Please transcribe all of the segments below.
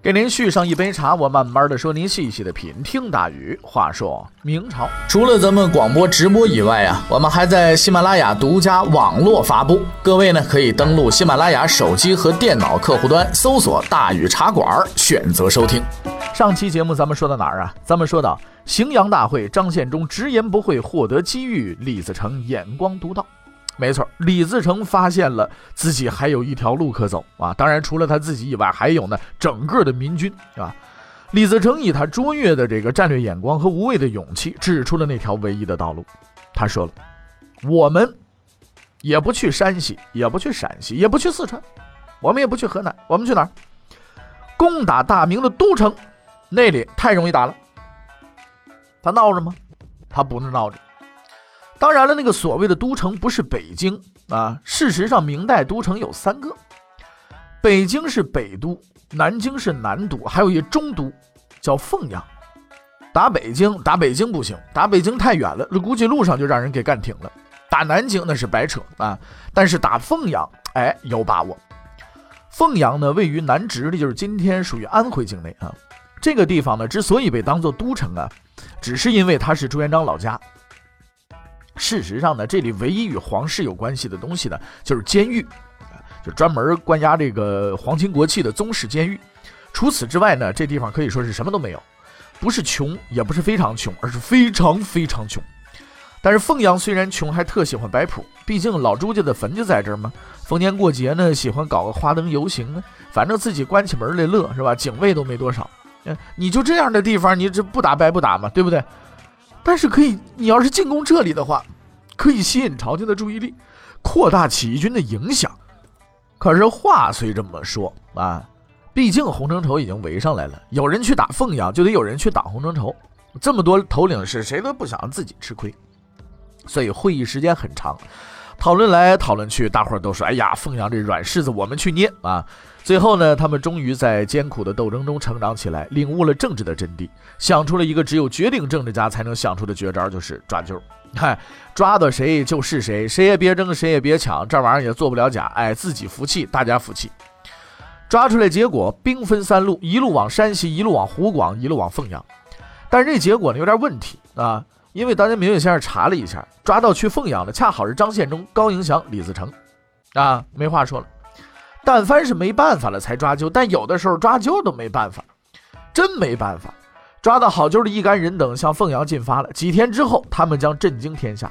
给您续上一杯茶，我慢慢的说，您细细的品。听大禹。话说明朝，除了咱们广播直播以外啊，我们还在喜马拉雅独家网络发布。各位呢，可以登录喜马拉雅手机和电脑客户端，搜索“大禹茶馆”，选择收听。上期节目咱们说到哪儿啊？咱们说到荥阳大会，张献忠直言不讳，获得机遇，李自成眼光独到。没错，李自成发现了自己还有一条路可走啊！当然，除了他自己以外，还有呢整个的民军啊。李自成以他卓越的这个战略眼光和无畏的勇气，指出了那条唯一的道路。他说了：“我们也不去山西，也不去陕西，也不去四川，我们也不去河南，我们去哪儿？攻打大明的都城，那里太容易打了。他闹着吗？他不是闹着。”当然了，那个所谓的都城不是北京啊。事实上，明代都城有三个，北京是北都，南京是南都，还有一中都叫凤阳。打北京，打北京不行，打北京太远了，估计路上就让人给干挺了。打南京那是白扯啊。但是打凤阳，哎，有把握。凤阳呢，位于南直隶，就是今天属于安徽境内啊。这个地方呢，之所以被当做都城啊，只是因为它是朱元璋老家。事实上呢，这里唯一与皇室有关系的东西呢，就是监狱，就专门关押这个皇亲国戚的宗室监狱。除此之外呢，这地方可以说是什么都没有，不是穷，也不是非常穷，而是非常非常穷。但是凤阳虽然穷，还特喜欢摆谱，毕竟老朱家的坟就在这儿嘛。逢年过节呢，喜欢搞个花灯游行呢，反正自己关起门来乐是吧？警卫都没多少，你就这样的地方，你这不打白不打嘛，对不对？但是可以，你要是进攻这里的话，可以吸引朝廷的注意力，扩大起义军的影响。可是话虽这么说啊，毕竟洪承畴已经围上来了，有人去打凤阳，就得有人去打洪承畴。这么多头领是谁都不想自己吃亏，所以会议时间很长，讨论来讨论去，大伙儿都说：“哎呀，凤阳这软柿子我们去捏啊！”最后呢，他们终于在艰苦的斗争中成长起来，领悟了政治的真谛，想出了一个只有绝顶政治家才能想出的绝招，就是抓阄。嗨，抓到谁就是谁，谁也别争，谁也别抢，这玩意儿也做不了假。哎，自己服气，大家服气。抓出来结果，兵分三路，一路往山西，一路往湖广，一路往凤阳。但是这结果呢有点问题啊，因为当年明月先生查了一下，抓到去凤阳的恰好是张献忠、高迎祥、李自成，啊，没话说了。但凡是没办法了才抓阄，但有的时候抓阄都没办法，真没办法。抓到好阄的一干人等向凤阳进发了。几天之后，他们将震惊天下。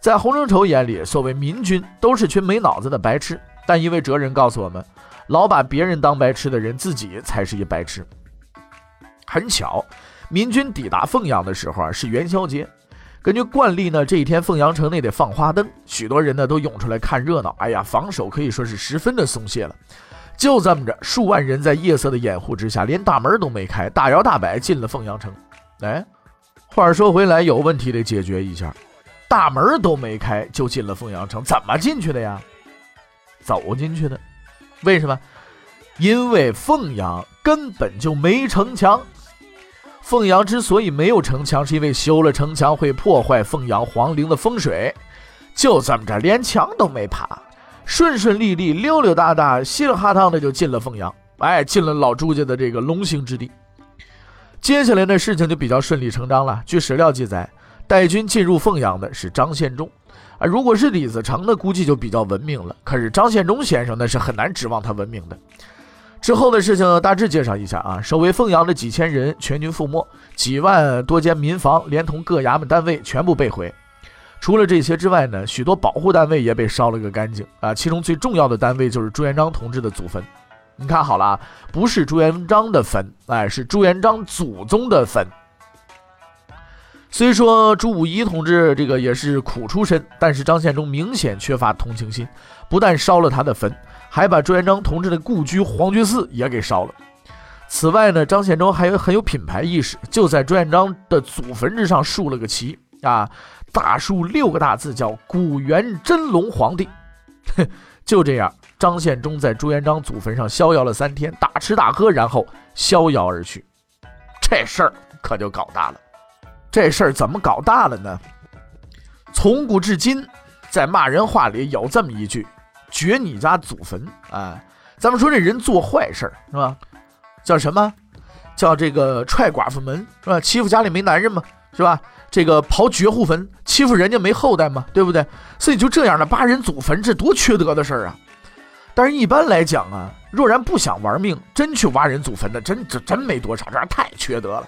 在洪承畴眼里，所谓民军都是群没脑子的白痴。但一位哲人告诉我们，老把别人当白痴的人，自己才是一白痴。很巧，民军抵达凤阳的时候啊，是元宵节。根据惯例呢，这一天凤阳城内得放花灯，许多人呢都涌出来看热闹。哎呀，防守可以说是十分的松懈了。就这么着，数万人在夜色的掩护之下，连大门都没开，大摇大摆进了凤阳城。哎，话说回来，有问题得解决一下。大门都没开就进了凤阳城，怎么进去的呀？走进去的。为什么？因为凤阳根本就没城墙。凤阳之所以没有城墙，是因为修了城墙会破坏凤阳皇陵的风水。就这么着，连墙都没爬，顺顺利利、溜溜达达、稀里哈趟的就进了凤阳。哎，进了老朱家的这个龙兴之地。接下来的事情就比较顺理成章了。据史料记载，带军进入凤阳的是张献忠。啊，如果是李自成呢，估计就比较文明了。可是张献忠先生那是很难指望他文明的。之后的事情大致介绍一下啊，守卫凤阳的几千人全军覆没，几万多间民房连同各衙门单位全部被毁。除了这些之外呢，许多保护单位也被烧了个干净啊。其中最重要的单位就是朱元璋同志的祖坟。你看好了啊，不是朱元璋的坟，哎，是朱元璋祖宗的坟。虽说朱武仪同志这个也是苦出身，但是张献忠明显缺乏同情心，不但烧了他的坟。还把朱元璋同志的故居皇觉寺也给烧了。此外呢，张献忠还有很有品牌意识，就在朱元璋的祖坟之上竖了个旗啊，大书六个大字，叫“古元真龙皇帝”。就这样，张献忠在朱元璋祖坟上逍遥了三天，大吃大喝，然后逍遥而去。这事儿可就搞大了。这事儿怎么搞大了呢？从古至今，在骂人话里有这么一句：“掘你家祖坟。”啊，咱们说这人做坏事是吧？叫什么？叫这个踹寡妇门是吧？欺负家里没男人嘛是吧？这个刨绝户坟，欺负人家没后代嘛，对不对？所以就这样的挖人祖坟，这多缺德的事儿啊！但是一般来讲啊，若然不想玩命，真去挖人祖坟的，真这真没多少，这太缺德了。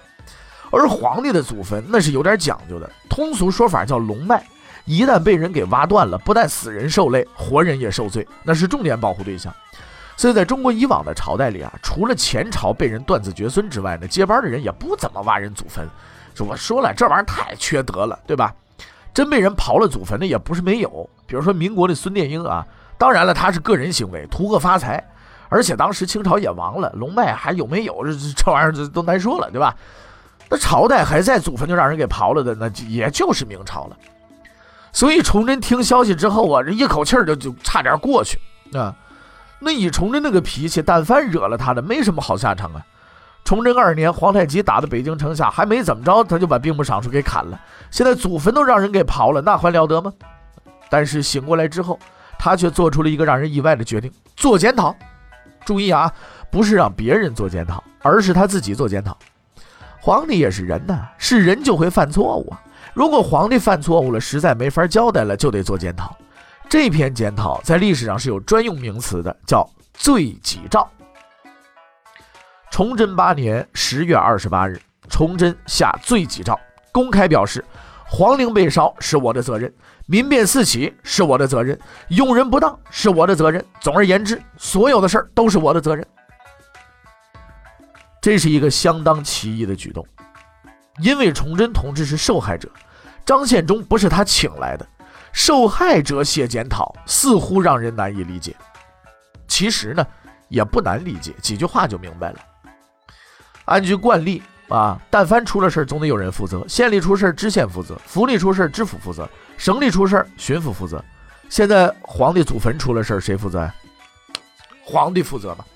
而皇帝的祖坟那是有点讲究的，通俗说法叫龙脉，一旦被人给挖断了，不但死人受累，活人也受罪，那是重点保护对象。所以在中国以往的朝代里啊，除了前朝被人断子绝孙之外呢，接班的人也不怎么挖人祖坟。我说了，这玩意儿太缺德了，对吧？真被人刨了祖坟的也不是没有，比如说民国的孙殿英啊。当然了，他是个人行为，图个发财。而且当时清朝也亡了，龙脉还有没有这这玩意儿都难说了，对吧？那朝代还在，祖坟就让人给刨了的，那也就是明朝了。所以崇祯听消息之后啊，这一口气儿就就差点过去啊。那以崇祯那个脾气，但凡惹了他的，没什么好下场啊。崇祯二年，皇太极打到北京城下，还没怎么着，他就把兵部尚书给砍了。现在祖坟都让人给刨了，那还了得吗？但是醒过来之后，他却做出了一个让人意外的决定：做检讨。注意啊，不是让别人做检讨，而是他自己做检讨。皇帝也是人呐，是人就会犯错误啊。如果皇帝犯错误了，实在没法交代了，就得做检讨。这篇检讨在历史上是有专用名词的，叫罪己诏。崇祯八年十月二十八日，崇祯下罪己诏，公开表示，皇陵被烧是我的责任，民变四起是我的责任，用人不当是我的责任。总而言之，所有的事儿都是我的责任。这是一个相当奇异的举动，因为崇祯同志是受害者，张献忠不是他请来的。受害者写检讨，似乎让人难以理解。其实呢，也不难理解，几句话就明白了。按据惯例啊，但凡出了事总得有人负责。县里出事知县负责；府里出事知府负责；省里出事巡抚负责。现在皇帝祖坟出了事谁负责呀？皇帝负责吧。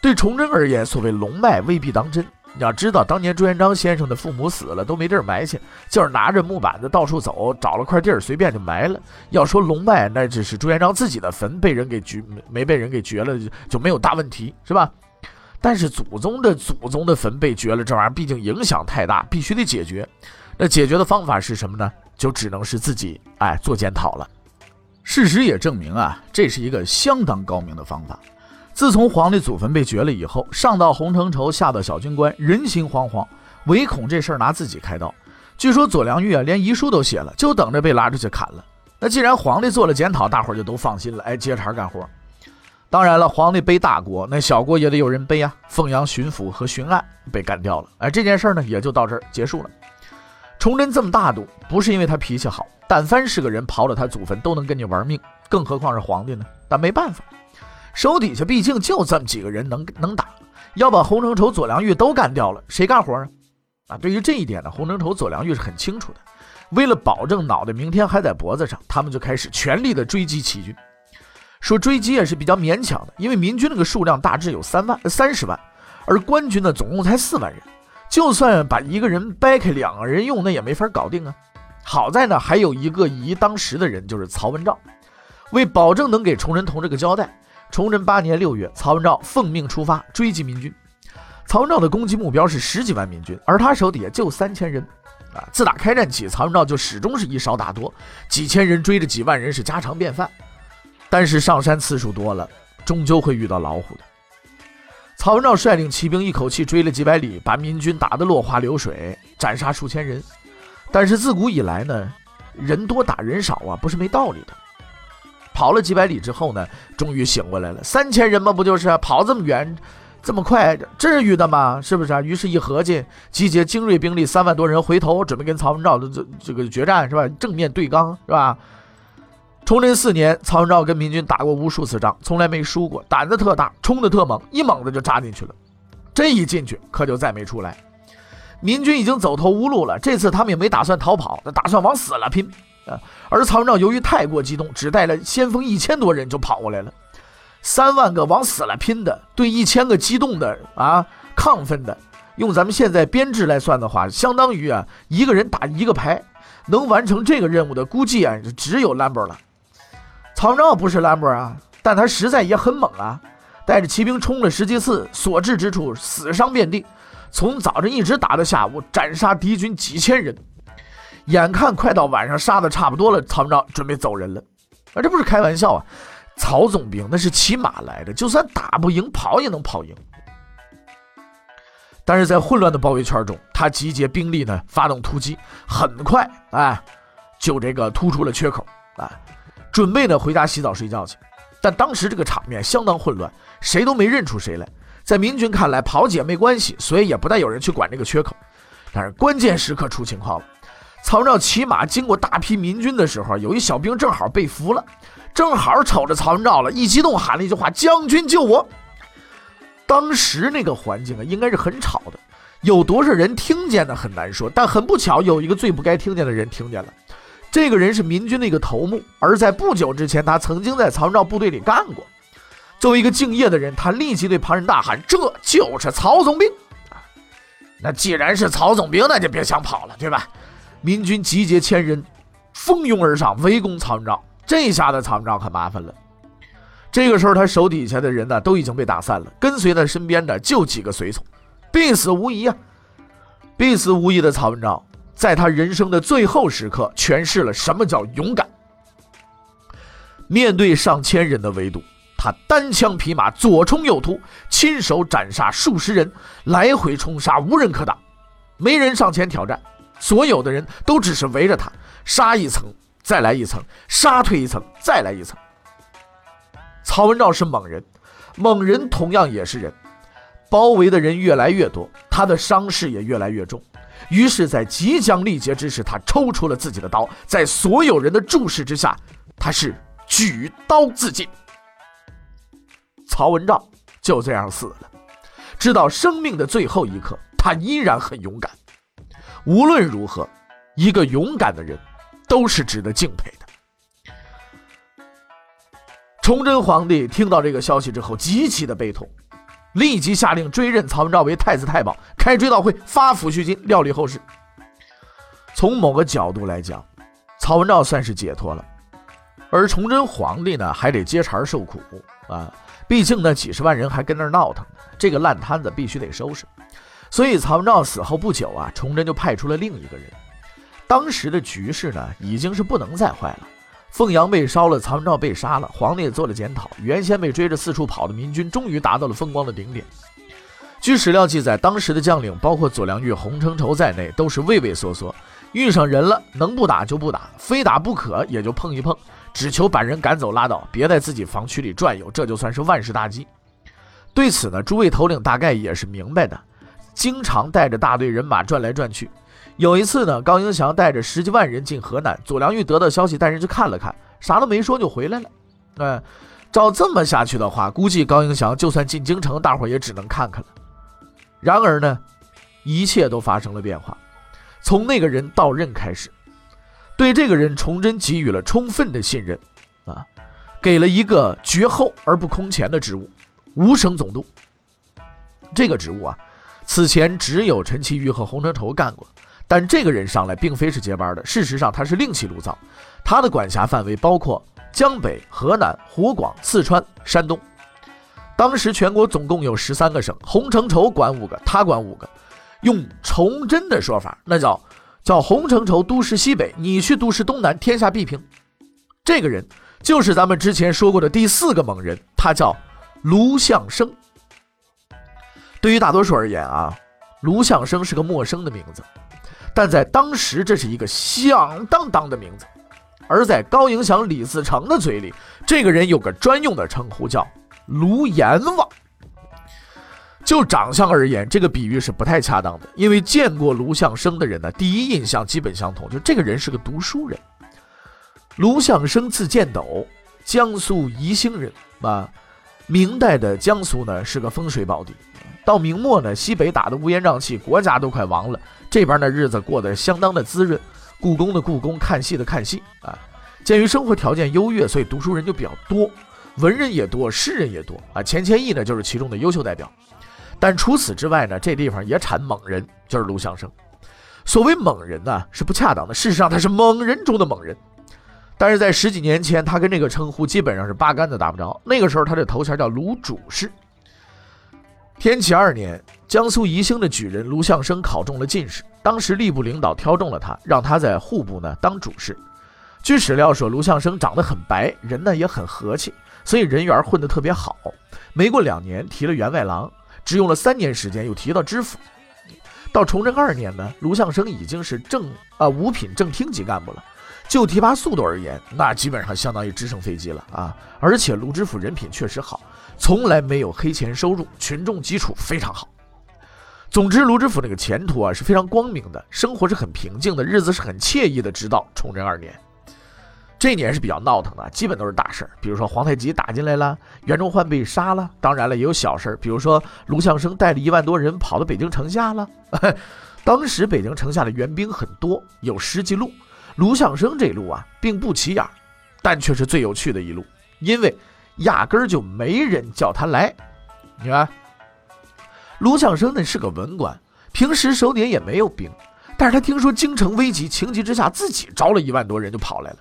对崇祯而言，所谓龙脉未必当真。你要知道，当年朱元璋先生的父母死了，都没地儿埋去，就是拿着木板子到处走，找了块地儿随便就埋了。要说龙脉，那只是朱元璋自己的坟被人给掘，没被人给掘了，就没有大问题，是吧？但是祖宗的祖宗的坟被掘了，这玩意儿毕竟影响太大，必须得解决。那解决的方法是什么呢？就只能是自己哎做检讨了。事实也证明啊，这是一个相当高明的方法。自从皇帝祖坟被掘了以后，上到洪承畴，下到小军官，人心惶惶，唯恐这事儿拿自己开刀。据说左良玉啊，连遗书都写了，就等着被拉出去砍了。那既然皇帝做了检讨，大伙儿就都放心了，哎，接茬干活。当然了，皇帝背大锅，那小锅也得有人背啊。凤阳巡抚和巡案被干掉了，哎，这件事儿呢也就到这儿结束了。崇祯这么大度，不是因为他脾气好，但凡是个人刨了他祖坟，都能跟你玩命，更何况是皇帝呢？但没办法。手底下毕竟就这么几个人能能打，要把洪承畴、左良玉都干掉了，谁干活啊？啊，对于这一点呢，洪承畴、左良玉是很清楚的。为了保证脑袋明天还在脖子上，他们就开始全力的追击齐军。说追击也是比较勉强的，因为民军那个数量大致有三万、三十万，而官军呢总共才四万人，就算把一个人掰开两个人用，那也没法搞定啊。好在呢，还有一个仪当时的人，就是曹文照，为保证能给崇祯同志个交代。崇祯八年六月，曹文照奉命出发追击民军。曹文照的攻击目标是十几万民军，而他手底下就三千人。啊，自打开战起，曹文照就始终是以少打多，几千人追着几万人是家常便饭。但是上山次数多了，终究会遇到老虎的。曹文照率领骑兵一口气追了几百里，把民军打得落花流水，斩杀数千人。但是自古以来呢，人多打人少啊，不是没道理的。跑了几百里之后呢，终于醒过来了。三千人嘛，不就是跑这么远，这么快，至于的吗？是不是啊？于是，一合计，集结精锐兵力三万多人，回头准备跟曹文照的这这个决战，是吧？正面对刚，是吧？崇祯四年，曹文照跟民军打过无数次仗，从来没输过，胆子特大，冲的特猛，一猛子就扎进去了。这一进去，可就再没出来。民军已经走投无路了，这次他们也没打算逃跑，那打算往死了拼啊！而曹文照由于太过激动，只带了先锋一千多人就跑过来了。三万个往死了拼的，对一千个激动的啊亢奋的，用咱们现在编制来算的话，相当于啊一个人打一个排，能完成这个任务的估计啊只有兰博了。曹文照不是兰博啊，但他实在也很猛啊，带着骑兵冲了十几次，所至之处死伤遍地。从早晨一直打到下午，斩杀敌军几千人。眼看快到晚上，杀的差不多了，曹文照准备走人了。啊，这不是开玩笑啊！曹总兵那是骑马来的，就算打不赢，跑也能跑赢。但是在混乱的包围圈中，他集结兵力呢，发动突击，很快，哎，就这个突出了缺口，啊，准备呢回家洗澡睡觉去。但当时这个场面相当混乱，谁都没认出谁来。在明军看来，跑姐没关系，所以也不带有人去管这个缺口。但是关键时刻出情况了，曹昭骑马经过大批民军的时候，有一小兵正好被俘了，正好瞅着曹文照了，一激动喊了一句话：“将军救我！”当时那个环境啊，应该是很吵的，有多少人听见的很难说。但很不巧，有一个最不该听见的人听见了。这个人是民军的一个头目，而在不久之前，他曾经在曹文照部队里干过。作为一个敬业的人，他立即对旁人大喊：“这就是曹总兵！”那既然是曹总兵，那就别想跑了，对吧？民军集结千人，蜂拥而上，围攻曹文昭。这下子曹文昭可麻烦了。这个时候，他手底下的人呢，都已经被打散了，跟随在身边的就几个随从，必死无疑啊！必死无疑的曹文昭，在他人生的最后时刻，诠释了什么叫勇敢。面对上千人的围堵。他单枪匹马，左冲右突，亲手斩杀数十人，来回冲杀，无人可挡，没人上前挑战，所有的人都只是围着他，杀一层，再来一层，杀退一层，再来一层。曹文照是猛人，猛人同样也是人，包围的人越来越多，他的伤势也越来越重，于是，在即将力竭之时，他抽出了自己的刀，在所有人的注视之下，他是举刀自尽。曹文照就这样死了，直到生命的最后一刻，他依然很勇敢。无论如何，一个勇敢的人都是值得敬佩的。崇祯皇帝听到这个消息之后，极其的悲痛，立即下令追认曹文照为太子太保，开追悼会，发抚恤金，料理后事。从某个角度来讲，曹文照算是解脱了，而崇祯皇帝呢，还得接茬受苦啊。毕竟呢，几十万人还跟那儿闹腾，这个烂摊子必须得收拾。所以曹文照死后不久啊，崇祯就派出了另一个人。当时的局势呢，已经是不能再坏了。凤阳被烧了，曹文照被杀了，皇帝也做了检讨。原先被追着四处跑的民军，终于达到了风光的顶点。据史料记载，当时的将领，包括左良玉、洪承畴在内，都是畏畏缩缩，遇上人了，能不打就不打，非打不可也就碰一碰。只求把人赶走拉倒，别在自己防区里转悠，这就算是万事大吉。对此呢，诸位头领大概也是明白的，经常带着大队人马转来转去。有一次呢，高迎祥带着十几万人进河南，左良玉得到消息，带人去看了看，啥都没说就回来了。哎，照这么下去的话，估计高迎祥就算进京城，大伙也只能看看了。然而呢，一切都发生了变化，从那个人到任开始。对这个人，崇祯给予了充分的信任，啊，给了一个绝后而不空前的职务——五省总督。这个职务啊，此前只有陈其瑜和洪承畴干过，但这个人上来并非是接班的，事实上他是另起炉灶。他的管辖范围包括江北、河南、湖广、四川、山东。当时全国总共有十三个省，洪承畴管五个，他管五个。用崇祯的说法，那叫。叫洪承畴督师西北，你去督师东南，天下必平。这个人就是咱们之前说过的第四个猛人，他叫卢象升。对于大多数而言啊，卢象升是个陌生的名字，但在当时这是一个响当当的名字。而在高迎祥、李自成的嘴里，这个人有个专用的称呼，叫卢阎王。就长相而言，这个比喻是不太恰当的，因为见过卢象升的人呢，第一印象基本相同，就这个人是个读书人。卢象升字建斗，江苏宜兴人啊。明代的江苏呢是个风水宝地，到明末呢，西北打得乌烟瘴气，国家都快亡了。这边呢，日子过得相当的滋润，故宫的故宫，看戏的看戏啊。鉴于生活条件优越，所以读书人就比较多，文人也多，诗人也多啊。钱谦益呢，就是其中的优秀代表。但除此之外呢，这地方也产猛人，就是卢象升。所谓猛人呢，是不恰当的，事实上他是猛人中的猛人。但是在十几年前，他跟这个称呼基本上是八竿子打不着。那个时候，他的头衔叫卢主事。天启二年，江苏宜兴的举人卢象升考中了进士。当时吏部领导挑中了他，让他在户部呢当主事。据史料说，卢象升长得很白，人呢也很和气，所以人缘混得特别好。没过两年，提了员外郎，只用了三年时间，又提到知府。到崇祯二年呢，卢象升已经是正啊五品正厅级干部了。就提拔速度而言，那基本上相当于直升飞机了啊！而且卢知府人品确实好。从来没有黑钱收入，群众基础非常好。总之，卢知府那个前途啊是非常光明的，生活是很平静的，日子是很惬意的。直到崇祯二年，这年是比较闹腾的，基本都是大事儿，比如说皇太极打进来了，袁崇焕被杀了。当然了，也有小事儿，比如说卢象升带了一万多人跑到北京城下了。当时北京城下的援兵很多，有十几路，卢象升这路啊并不起眼，但却是最有趣的一路，因为。压根儿就没人叫他来，你看，卢象升那是个文官，平时手底下也没有兵，但是他听说京城危急，情急之下自己招了一万多人就跑来了。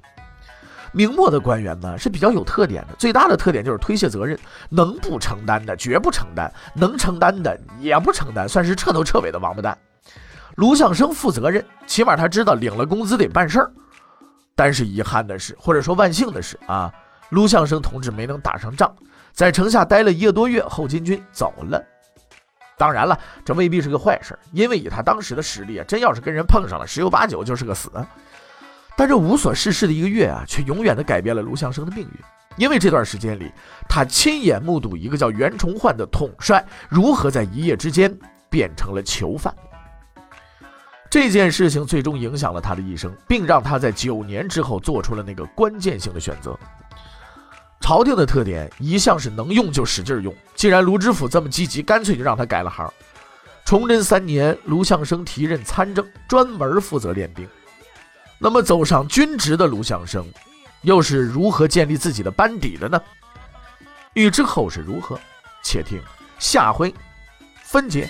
明末的官员呢是比较有特点的，最大的特点就是推卸责任，能不承担的绝不承担，能承担的也不承担，算是彻头彻尾的王八蛋。卢象升负责任，起码他知道领了工资得办事儿，但是遗憾的是，或者说万幸的是啊。卢象升同志没能打上仗，在城下待了一个多月，后金军走了。当然了，这未必是个坏事，因为以他当时的实力啊，真要是跟人碰上了，十有八九就是个死。但这无所事事的一个月啊，却永远的改变了卢象升的命运。因为这段时间里，他亲眼目睹一个叫袁崇焕的统帅如何在一夜之间变成了囚犯。这件事情最终影响了他的一生，并让他在九年之后做出了那个关键性的选择。朝廷的特点一向是能用就使劲用。既然卢知府这么积极，干脆就让他改了行。崇祯三年，卢象升提任参政，专门负责练兵。那么走上军职的卢象升，又是如何建立自己的班底的呢？欲知后事如何，且听下回分解。